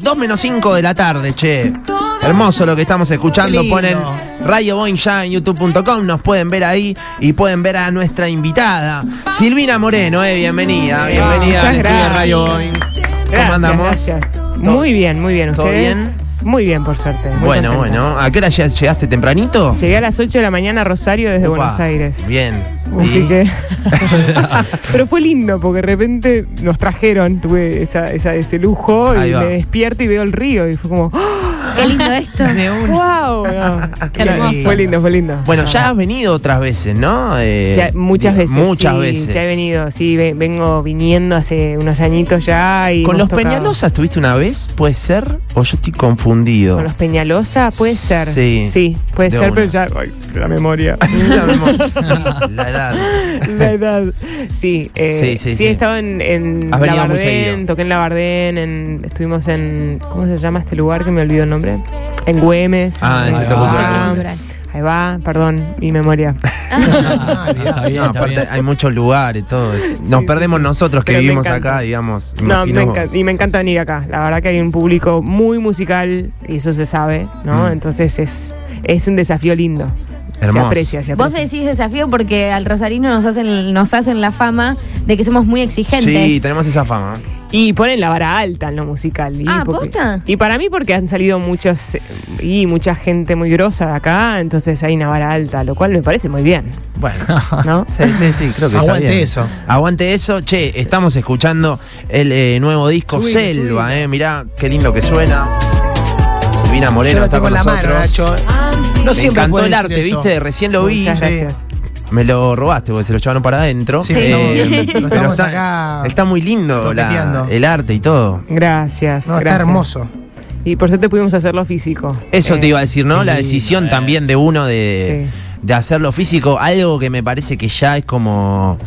2 menos 5 de la tarde, che. Hermoso lo que estamos escuchando. Ponen Radio Boing ya en youtube.com. Nos pueden ver ahí y pueden ver a nuestra invitada, Silvina Moreno. Eh, bienvenida, bienvenida Muchas gracias. Radio Boing. ¿Cómo Gracias, andamos? gracias. Muy bien, muy bien. ¿Todo ¿Ustedes? bien? Muy bien, por suerte. muy Bueno, contenta. bueno. ¿A qué hora lleg- llegaste tempranito? Llegué a las 8 de la mañana a Rosario desde Opa, Buenos Aires. Bien. Así que. Pero fue lindo porque de repente nos trajeron, tuve esa, esa- ese lujo Ahí y va. me despierto y veo el río y fue como. ¡Ah! Qué lindo esto. ¡Wow! No, Qué hermoso. Fue lindo, fue lindo. Bueno, ya has venido otras veces, ¿no? Eh, Ya, muchas veces. Muchas sí, veces. Ya he venido, sí, ve- vengo viniendo hace unos añitos ya. Y ¿Con los tocado- Peñalosa estuviste una vez? ¿Puede ser? ¿O yo estoy confundido? Con los Peñalosa, puede ser. Sí. Sí, puede De ser, una. pero ya. ay, la memoria. la, memoria. la edad. La edad. Sí, eh, Sí, sí, sí, sí. he estado en, en Has venido muy Labardén, seguido. toqué en Labardén, en, estuvimos en. ¿Cómo se llama este lugar que me olvidó el nombre? En Güemes. Ah, en Ahí Centro va. Cultural Cultural. Ahí va, perdón, mi memoria. Ah, Está bien, No, está aparte bien. hay muchos lugares, todo. Nos sí, perdemos sí. nosotros que Pero me vivimos encanta. acá, digamos. No, imagino me vos. y me encanta venir acá. La verdad que hay un público muy musical y eso se sabe, ¿no? Mm. Entonces es, es un desafío lindo. Se Hermoso. aprecia, se Vos decís desafío porque al rosarino nos hacen, nos hacen la fama de que somos muy exigentes. Sí, tenemos esa fama. Y ponen la vara alta en lo musical. Y Ah, porque- ¿posta? Y para mí porque han salido muchos y mucha gente muy grosa de acá, entonces hay una vara alta, lo cual me parece muy bien, Bueno. ¿no? Sí, sí, sí, creo que está Aguante bien. eso. Aguante eso. Che, estamos escuchando el eh, nuevo disco Selva, eh. Mirá qué lindo que suena. Silvina Yo Moreno lo está tengo con la mano, nosotros. Nacho. No Me siempre encantó el arte, eso. ¿viste? Recién lo vi. Muchas gracias. Me lo robaste porque se lo llevaron para adentro. Sí, Eh, estamos- pero estamos está, acá está muy lindo la- el arte y todo. Gracias. No, está hermoso. Y por suerte pudimos hacerlo físico. Eso Eh, te iba a decir, ¿no? La decisión es. también de uno de, Sí. de hacerlo físico, algo que me parece que ya es como,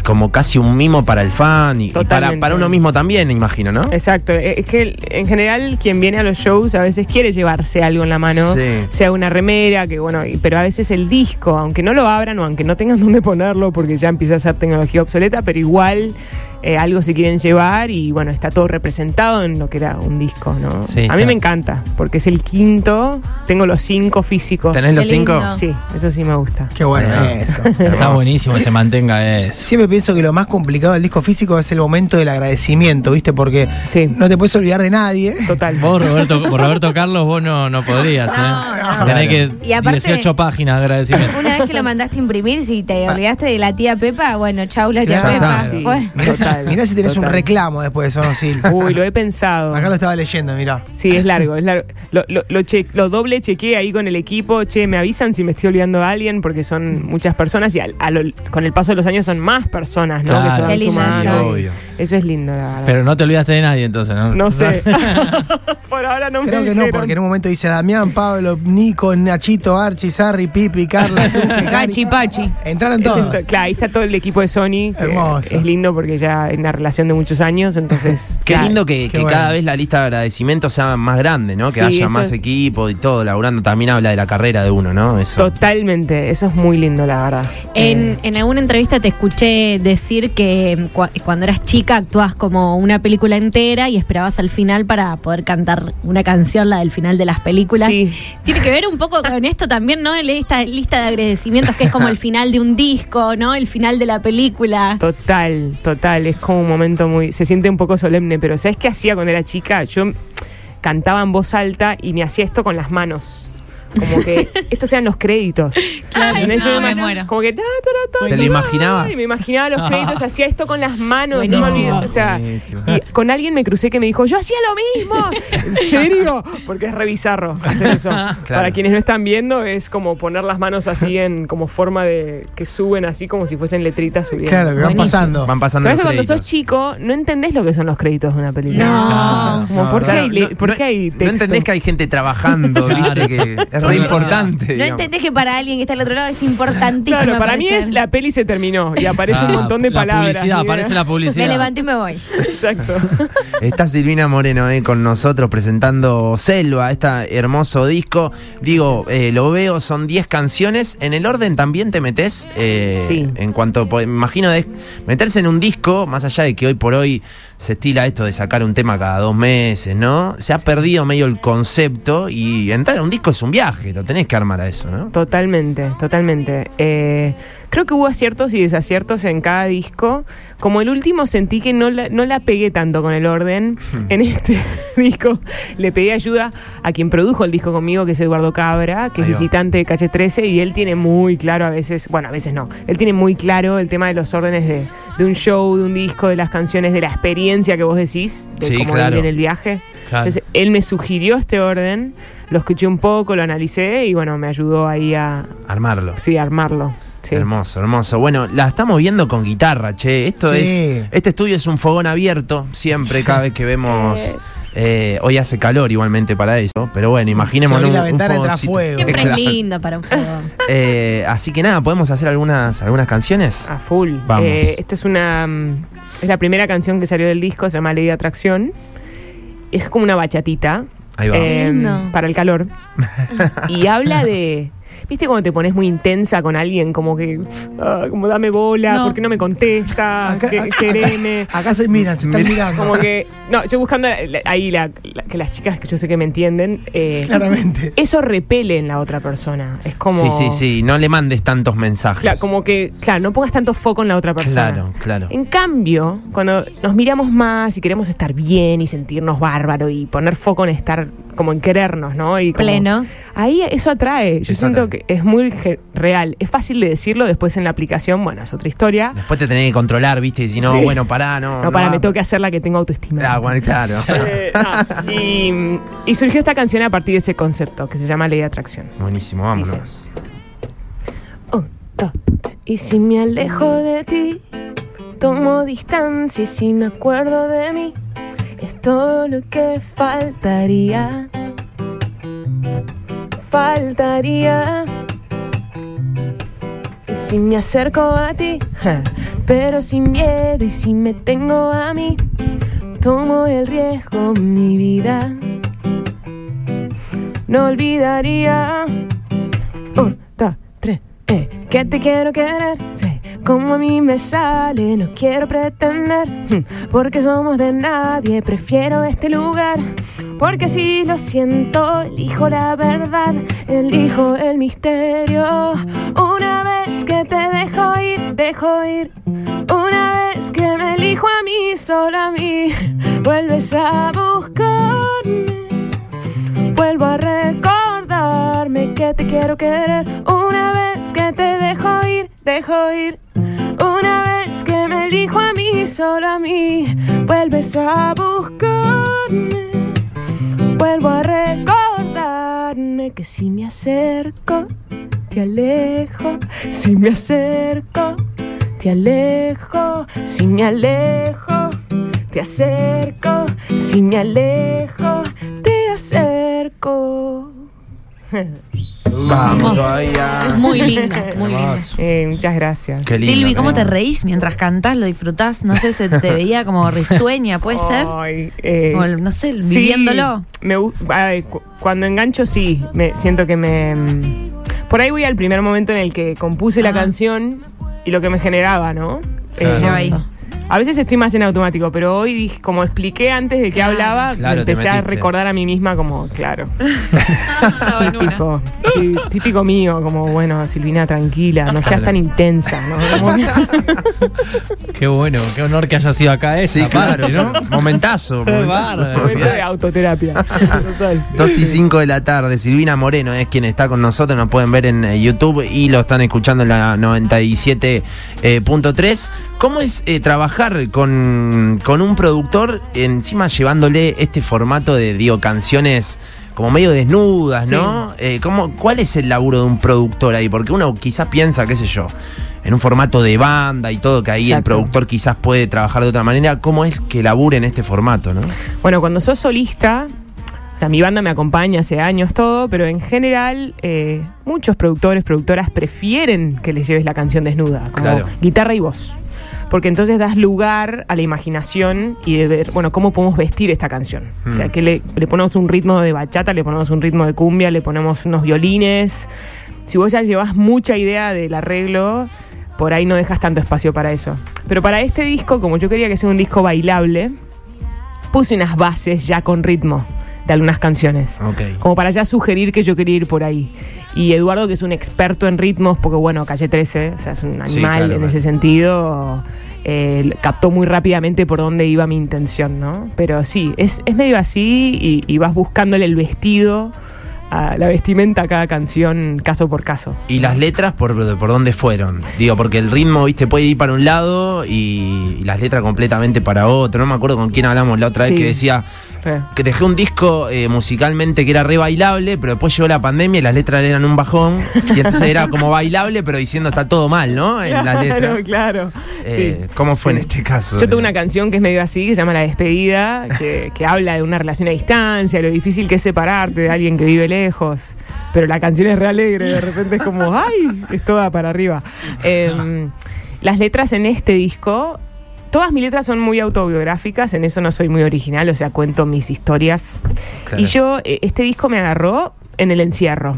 como casi un mimo para el fan y, y para, para uno mismo también, imagino, ¿no? Exacto, eh, es que en general quien viene a los shows a veces quiere llevarse algo en la mano, Sí. sea una remera, que bueno, pero a veces el disco, aunque no lo abran o aunque no tengan dónde ponerlo porque ya empieza a ser tecnología obsoleta, pero igual eh, algo se quieren llevar y bueno, está todo representado en lo que era un disco, ¿no? Sí, a mí me encanta, porque es el quinto, tengo los cinco físicos. ¿Tenés los cinco? Sí, eso sí me gusta. Qué bueno eso. Está buenísimo que se mantenga eso. Siempre pienso que lo más complicado del disco físico es el momento del agradecimiento, ¿viste? Porque Sí, no te puedes olvidar de nadie. total. Vos, Roberto, por Roberto Carlos, vos no, no podrías, ¿eh? No, no. Tenés Y que aparte- 18 páginas de agradecimiento. Una vez que lo mandaste a imprimir, si te olvidaste de la tía Pepa, bueno, chau la tía Claro. Pepa. Sí. Fue. Si- Total, mirá si tenés un reclamo después de eso, ¿no, Sil? Uy, lo he pensado. Acá lo estaba leyendo, mirá. Sí, es largo, es largo. Lo, lo, lo che- lo doble chequeé ahí con el equipo. Che, me avisan si me estoy olvidando a alguien porque son muchas personas y al- a lo- con el paso de los años son más personas, ¿no? Claro. Que se van Qué lindo sumando. eso. Obvio. Eso es lindo, la verdad. Pero no te olvidaste de nadie entonces, ¿no? no sé. Por ahora no Creo me que no, porque en un momento dice Damián, Pablo, Nico, Nachito, Archie, Sarri, Pipi, Carla, Cari. Pachi. Entraron todos. claro, ahí está todo el equipo de Sony. Hermoso. Es lindo porque ya es una relación de muchos años, entonces. Qué lindo que, Qué que bueno. cada vez la lista de agradecimientos sea más grande, ¿no? Que Sí, haya más es- equipo y todo, laburando. También habla de la carrera de uno, ¿no? Eso. Totalmente, eso es muy lindo, la verdad. En, en alguna entrevista te escuché decir que cua- cuando eras chica actuabas como una película entera y esperabas al final para poder cantar una canción, la del final de las películas. Sí. Tiene que ver un poco con esto también, ¿no? Esta lista de agradecimientos que es como el final de un disco, ¿no? El final de la película. Total, total, es como un momento muy, se siente un poco solemne, pero ¿sabes qué hacía cuando era chica? Yo cantaba en voz alta y me hacía esto con las manos. Como que estos eran los créditos. Claro. No, me me ima- muero. Como que ta, ta, ta, ta, ¿Te lo imaginabas? Y me imaginaba los créditos, hacía esto con las manos, no me. O sea, y con alguien me crucé que me dijo, yo hacía lo mismo. ¿En serio? Porque es revisarro hacer eso. Para quienes no están viendo, es como poner las manos así en como forma de que suben así como si fuesen letritas subiendo. Claro, que van Buenísimo. pasando. Van pasando Pero es los que cuando sos chico, no entendés lo que son los créditos de una película. No. Como, No, ¿por, qué hay, por qué hay no entendés que hay gente trabajando, ¿viste? Que es re Publicidad. importante. No digamos. entendés que para alguien que está al otro lado es importantísimo. Claro, para mí aparecer. es la peli se terminó y aparece un Ah, montón de la palabras. Publicidad, aparece la publicidad. Me levanto y me voy. Exacto. Está Silvina Moreno eh, con nosotros presentando Selva, este hermoso disco. Digo, eh, lo veo, son 10 canciones. ¿En el orden también te metes? eh, Sí. En cuanto, pues, me imagino, de meterse en un disco, más allá de que hoy por hoy se estila esto de sacar un tema cada dos meses, ¿no? Se ha perdido medio el concepto y entrar a un disco es un viaje, lo tenés que armar a eso, ¿no? Totalmente, totalmente. Eh, creo que hubo aciertos y desaciertos en cada disco. Como el último sentí que no la, no la pegué tanto con el orden. Hmm. En este disco le pedí ayuda a quien produjo el disco conmigo, que es Eduardo Cabra, que es visitante de Calle 13, y él tiene muy claro a veces, bueno, a veces no, él tiene muy claro el tema de los órdenes de, de un show, de un disco, de las canciones, de la experiencia que vos decís, de Sí, cómo claro. en el viaje. Claro. Entonces, él me sugirió este orden, lo escuché un poco, lo analicé y bueno, me ayudó ahí a, Armarlo. sí, a armarlo. Sí. Hermoso, hermoso. Bueno, la estamos viendo con guitarra, che. Esto Sí. es. Este estudio es un fogón abierto, siempre, cada vez que vemos. eh, hoy hace calor igualmente para eso, pero bueno, imaginemos Si abrís un, la un ventana, entra fogoncito. fuego. Siempre es lindo para un juego. Eh, así que nada, podemos hacer algunas, algunas canciones. A full. Vamos. Eh, esta es una. mm, Es la primera canción que salió del disco, se llama Ley de Atracción. Es como una bachatita. Ahí va. eh, Lindo. para el calor. y habla de. ¿Viste cuando te pones muy intensa con alguien? Como que. ah, como dame bola, No. ¿por qué no me contesta? Acá- que- acá- quereme. Acá se miran, se están mirando. Como que. No, yo buscando la- ahí la- la- que las chicas que yo sé que me entienden. eh, Claramente. eso repele en la otra persona. Es como. Sí, sí, sí. No le mandes tantos mensajes. Claro, como que, claro, no pongas tanto foco en la otra persona. Claro, claro. En cambio, cuando nos miramos más y queremos estar bien y sentirnos bárbaro y poner foco en estar como en querernos, ¿no? Y como- Plenos. Ahí eso atrae. Yo Eso siento que es muy real. Es fácil de decirlo después en la aplicación, bueno, es otra historia. Después te tenés que controlar, ¿viste? Y si no, Sí. bueno, pará, no. No, para, va. me tengo que hacer la que tengo autoestima. Ah, bueno, claro. Eh, no, y, y surgió esta canción a partir de ese concepto que se llama Ley de Atracción. Buenísimo, vámonos. Un, dos, tres. Y si me alejo de ti, tomo distancia y si me acuerdo de mí, es todo lo que faltaría. Faltaría. Y si me acerco a ti, pero sin miedo y si me tengo a mí, tomo el riesgo, mi vida. No olvidaría. Un, dos, tres, eh. Que te quiero querer. Como a mí me sale, no quiero pretender. hm, Porque somos de nadie, prefiero este lugar. Porque si lo siento, elijo la verdad, elijo el misterio. Una vez que te dejo ir, dejo ir. Una vez que me elijo a mí, solo a mí, vuelves a buscarme. Vuelvo a recordarme que te quiero querer. Una vez que te dejo ir, dejo ir. Elijo a mí, solo a mí, vuelves a buscarme. Vuelvo a recordarme que si me acerco, te alejo. Si me acerco, te alejo. Si me alejo, te acerco. Si me alejo, te acerco. Vamos todavía. Es muy lindo, muy lindo. Hermoso. Eh, muchas gracias. Qué lindo, Silvi, ¿cómo te reís mientras cantás? ¿Lo disfrutás? No sé, se te veía como risueña, ¿puede ser? Ay, eh, Como, no sé, sí, viviéndolo. me gu- ay, cu- cuando engancho, sí. Me, siento que me. mm, Por ahí voy al primer momento en el que compuse la canción y lo que me generaba, ¿no? Claro. Eh, Lleva ahí. A veces estoy más en automático, pero hoy, dije- como expliqué antes de que Claro. hablaba, Claro, me te empecé a recordar a mí misma como, claro, típico, sí, típico mío, como, bueno, Silvina, tranquila, no seas tan intensa, Qué bueno, qué honor que haya sido acá esa Sí, claro, parte, ¿no? Momentazo. Momentazo. momento de autoterapia. Total. 2 y 5 de la tarde, Silvina Moreno es quien está con nosotros, nos pueden ver en eh, YouTube y lo están escuchando en la 97.3. ¿Cómo es eh, trabajar con, con un productor encima llevándole este formato de, digo, canciones como medio desnudas, ¿no? Eh, ¿cómo- ¿Cuál es el laburo de un productor ahí? Porque uno quizás piensa, qué sé yo, en un formato de banda y todo, que ahí el productor quizás puede trabajar de otra manera. ¿Cómo es que labure en este formato, no? Bueno, cuando sos solista, sea, mi banda me acompaña hace años todo, pero en general eh, muchos productores, productoras prefieren que les lleves la canción desnuda, como Claro. guitarra y voz. Porque entonces das lugar a la imaginación y de ver, bueno, cómo podemos vestir esta canción. Hmm. O sea, que le, le ponemos un ritmo de bachata, le ponemos un ritmo de cumbia, le ponemos unos violines. Si vos ya llevas mucha idea del arreglo, por ahí no dejas tanto espacio para eso. Pero para este disco, como yo quería que sea un disco bailable, puse unas bases ya con ritmo de algunas canciones. Ok. Como para ya sugerir que yo quería ir por ahí. Y Eduardo, que es un experto en ritmos, porque bueno, Calle 13, o sea, es un animal Sí, claro, en claro. ese sentido, eh, captó muy rápidamente por dónde iba mi intención, ¿no? Pero sí, es, es medio así y, y vas buscándole el vestido, a la vestimenta a cada canción, caso por caso. ¿Y las letras por, por dónde fueron? Digo, porque el ritmo, viste, puede ir para un lado y, y las letras completamente para otro. No me acuerdo con quién hablamos la otra vez Sí. que decía. Que dejé un disco eh, musicalmente que era re bailable, pero después llegó la pandemia y las letras eran un bajón. Y entonces era como bailable, pero diciendo está todo mal, ¿no? En las letras. Claro, claro. Eh, Sí. ¿Cómo fue Sí. en este caso? Yo tengo una canción que es medio así, que se llama La Despedida, que, que habla de una relación a distancia, lo difícil que es separarte de alguien que vive lejos. Pero la canción es re alegre, de repente es como, ¡ay! Es toda para arriba. Eh, las letras en este disco, todas mis letras son muy autobiográficas, en eso no soy muy original, o sea, cuento mis historias. Claro. Y yo, eh, este disco me agarró en el encierro.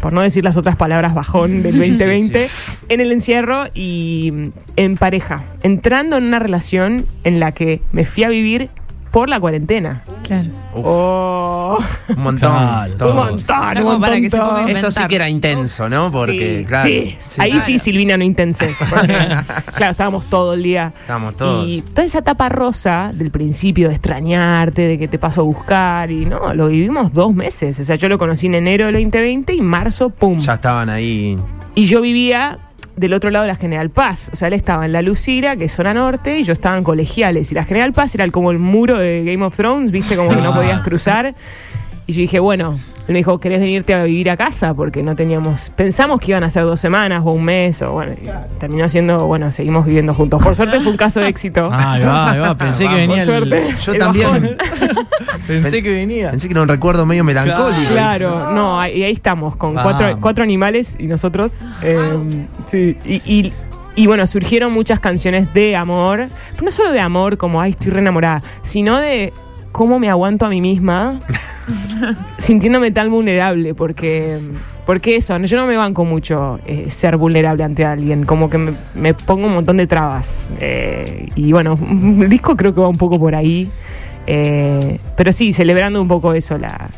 Por no decir las otras palabras bajón del 2020, en el encierro y mm, en pareja, entrando en una relación en la que me fui a vivir por la cuarentena. Claro. Oh, Un montón. Claro. todo. un montón, un que montón. ponga Eso sí que era intenso, ¿no? Porque, sí, claro. sí. sí. ahí sí Silvina no intenses. porque, claro, estábamos todo el día. Estábamos todos. Y toda esa etapa rosa del principio de extrañarte, de que te paso a buscar, y no, lo vivimos dos meses. O sea, yo lo conocí en enero del 2020 y marzo, ¡pum! Ya estaban ahí. Y yo vivía del otro lado de la General Paz. O sea, él estaba en la Lucira, que es zona norte, y yo estaba en colegiales. Y la General Paz era como el muro de Game of Thrones, viste, como que no Ah. podías cruzar. Y yo dije, bueno, él me dijo, ¿querés venirte a vivir a casa? Porque no teníamos. Pensamos que iban a ser dos semanas o un mes, o bueno, terminó siendo, bueno, seguimos viviendo juntos. Por suerte fue un caso de éxito. Ah, ahí va, ahí va. Pensé que Por venía. el- suerte. Yo el también. Pensé que venía. Pensé que era un recuerdo medio melancólico. Claro, no, ahí, ahí estamos, con cuatro, cuatro animales y nosotros. eh, sí, y, y- y bueno, surgieron muchas canciones de amor, pero no solo de amor, como, ay, estoy re enamorada, sino de cómo me aguanto a mí misma sintiéndome tan vulnerable, porque, porque eso, yo no me banco mucho eh, ser vulnerable ante alguien, como que me, me pongo un montón de trabas. eh, y bueno, el disco creo que va un poco por ahí, eh, pero sí, celebrando un poco eso, la,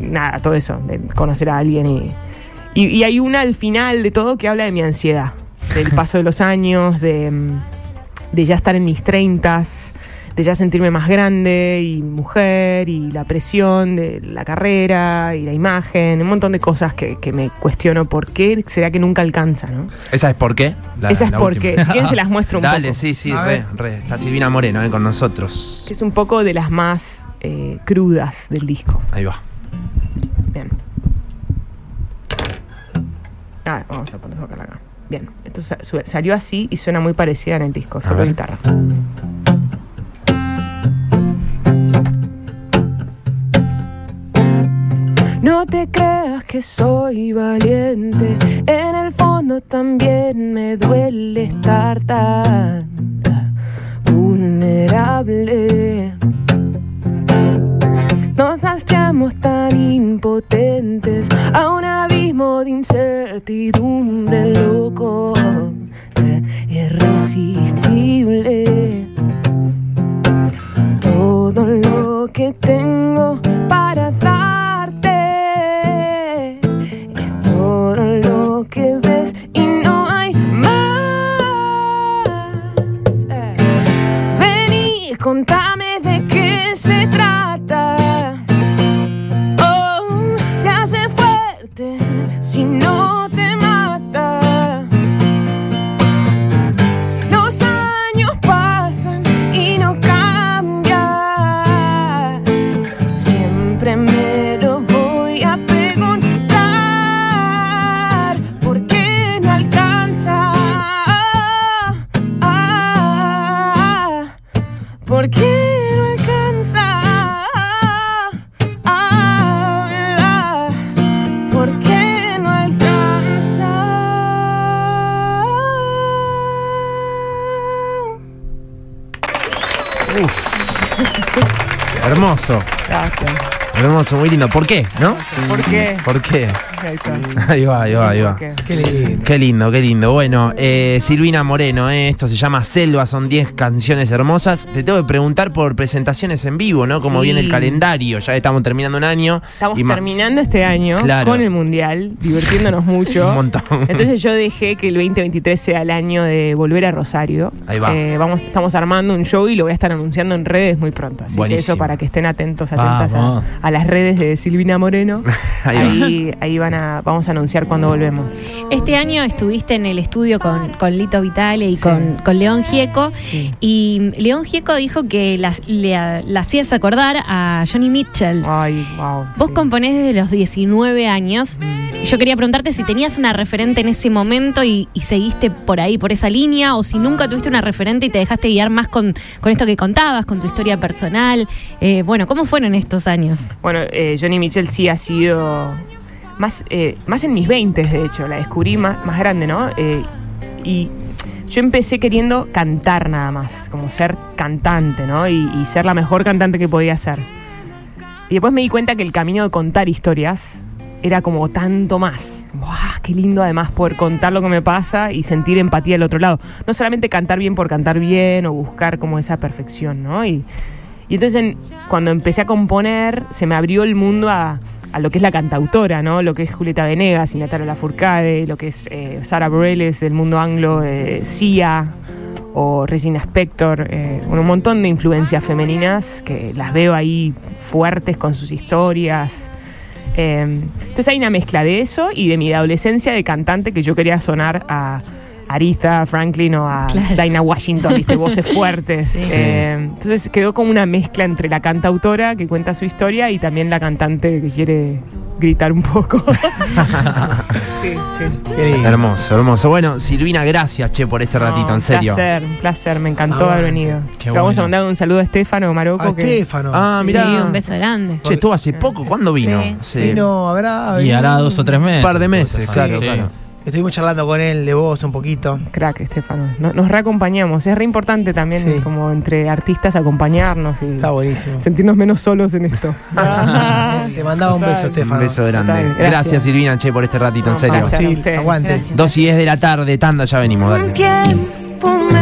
nada, todo eso, de conocer a alguien y, y, y hay una al final de todo que habla de mi ansiedad, del paso de los años, de, de ya estar en mis treintas, de ya sentirme más grande y mujer y la presión de la carrera y la imagen, un montón de cosas que, que me cuestiono por qué será que nunca alcanza, ¿no? ¿Esa es por qué? La- Esa es porque, última. si quieren se las muestro un Dale, poco. sí, sí, A re, re. Está Silvina Moreno eh, con nosotros. Que es un poco de las más eh, crudas del disco. Ahí va. Bien. Ah, vamos a ponerlo acá. Bien, su- salió así y suena muy parecida en el disco, solo ver. guitarra. Te creas que soy valiente, en el fondo también me duele estar tan vulnerable. Nos hacemos tan impotentes a un abismo de incertidumbre loco, eh, irresistible. Todo lo que tengo Hermoso. Gracias. Hermoso, muy lindo. ¿Por qué? ¿No? ¿Por qué? ¿Por qué? Ahí está. Ahí va, ahí va, ahí va. ¿Por qué? Lindo. Qué lindo, qué lindo. Bueno, eh, Silvina Moreno, eh, esto se llama Selva, son 10 canciones hermosas. Te tengo que preguntar por presentaciones en vivo, ¿no? Como Sí. viene el calendario, ya estamos terminando un año. Estamos terminando este año Claro. con el Mundial, divirtiéndonos mucho. Un montón. Entonces yo dejé que el 2023 sea el año de volver a Rosario. Ahí va. Eh, vamos, estamos armando un show y lo voy a estar anunciando en redes muy pronto. Así Buenísimo. que eso para que estén atentos, atentas a, a las redes de Silvina Moreno. Ahí va. ahí, ahí van a, vamos a anunciar cuando volvemos. Este año estuviste en el estudio con, con Lito Vitale y Sí. con, con León Gieco. Sí. Y León Gieco dijo que la, le- la hacías acordar a Johnny Mitchell. Ay, wow. Vos sí. componés desde los 19 años. Y Yo quería preguntarte si tenías una referente en ese momento y, y seguiste por ahí, por esa línea, o si nunca tuviste una referente y te dejaste guiar más con, con esto que contabas, con tu historia personal. Eh, bueno, ¿cómo fueron estos años? Bueno, eh, Johnny Mitchell sí ha sido más, eh, más en mis 20 de hecho, la descubrí más, más grande, ¿no? Eh, y yo empecé queriendo cantar nada más, como ser cantante, ¿no? Y, ser la mejor cantante que podía ser. Y después me di cuenta que el camino de contar historias era como tanto más. Como, ¡ah, qué lindo además poder contar lo que me pasa y sentir empatía del otro lado. No solamente cantar bien por cantar bien o buscar como esa perfección, ¿no? Y, y entonces en- cuando empecé a componer, se me abrió el mundo a, a lo que es la cantautora, ¿no? Lo que es Julieta Venegas y Natalia Lafourcade, lo que es eh, Sara Bareilles del mundo anglo, eh, Sia o Regina Spector, eh, un montón de influencias femeninas que las veo ahí fuertes con sus historias. Eh, entonces hay una mezcla de eso y de mi adolescencia de cantante que yo quería sonar a Aretha Franklin o a Claro. Dinah Washington, ¿viste? voces fuertes. Sí. Eh, entonces quedó como una mezcla entre la cantautora que cuenta su historia y también la cantante que quiere gritar un poco. sí, sí. Hermoso, hermoso. Bueno, Silvina, gracias, che, por este ratito, No, en serio. Un placer, un placer, me encantó Aguante. haber venido. Qué Le Vamos a bueno. mandar un saludo a Estefano Maroco. A que Estefano. Ah, mirá. Sí, un beso grande. Che, estuvo hace poco. ¿Cuándo vino? Sí. Sí. Vino, habrá. Y hará dos o tres meses. Un par de meses, claro, Sí. claro. Estuvimos charlando con él de voz un poquito. Crack, Estefano. No- Nos reacompañamos. Es re importante también, Sí. como entre artistas, acompañarnos y Está buenísimo. sentirnos menos solos en esto. Te mandaba un beso. Estefano. Un beso grande. Gracias. gracias. Silvina, che, por este ratito, en serio. Sí, ustedes. aguante. Gracias. Dos y diez de la tarde, tanda, ya venimos, dale. tiempo me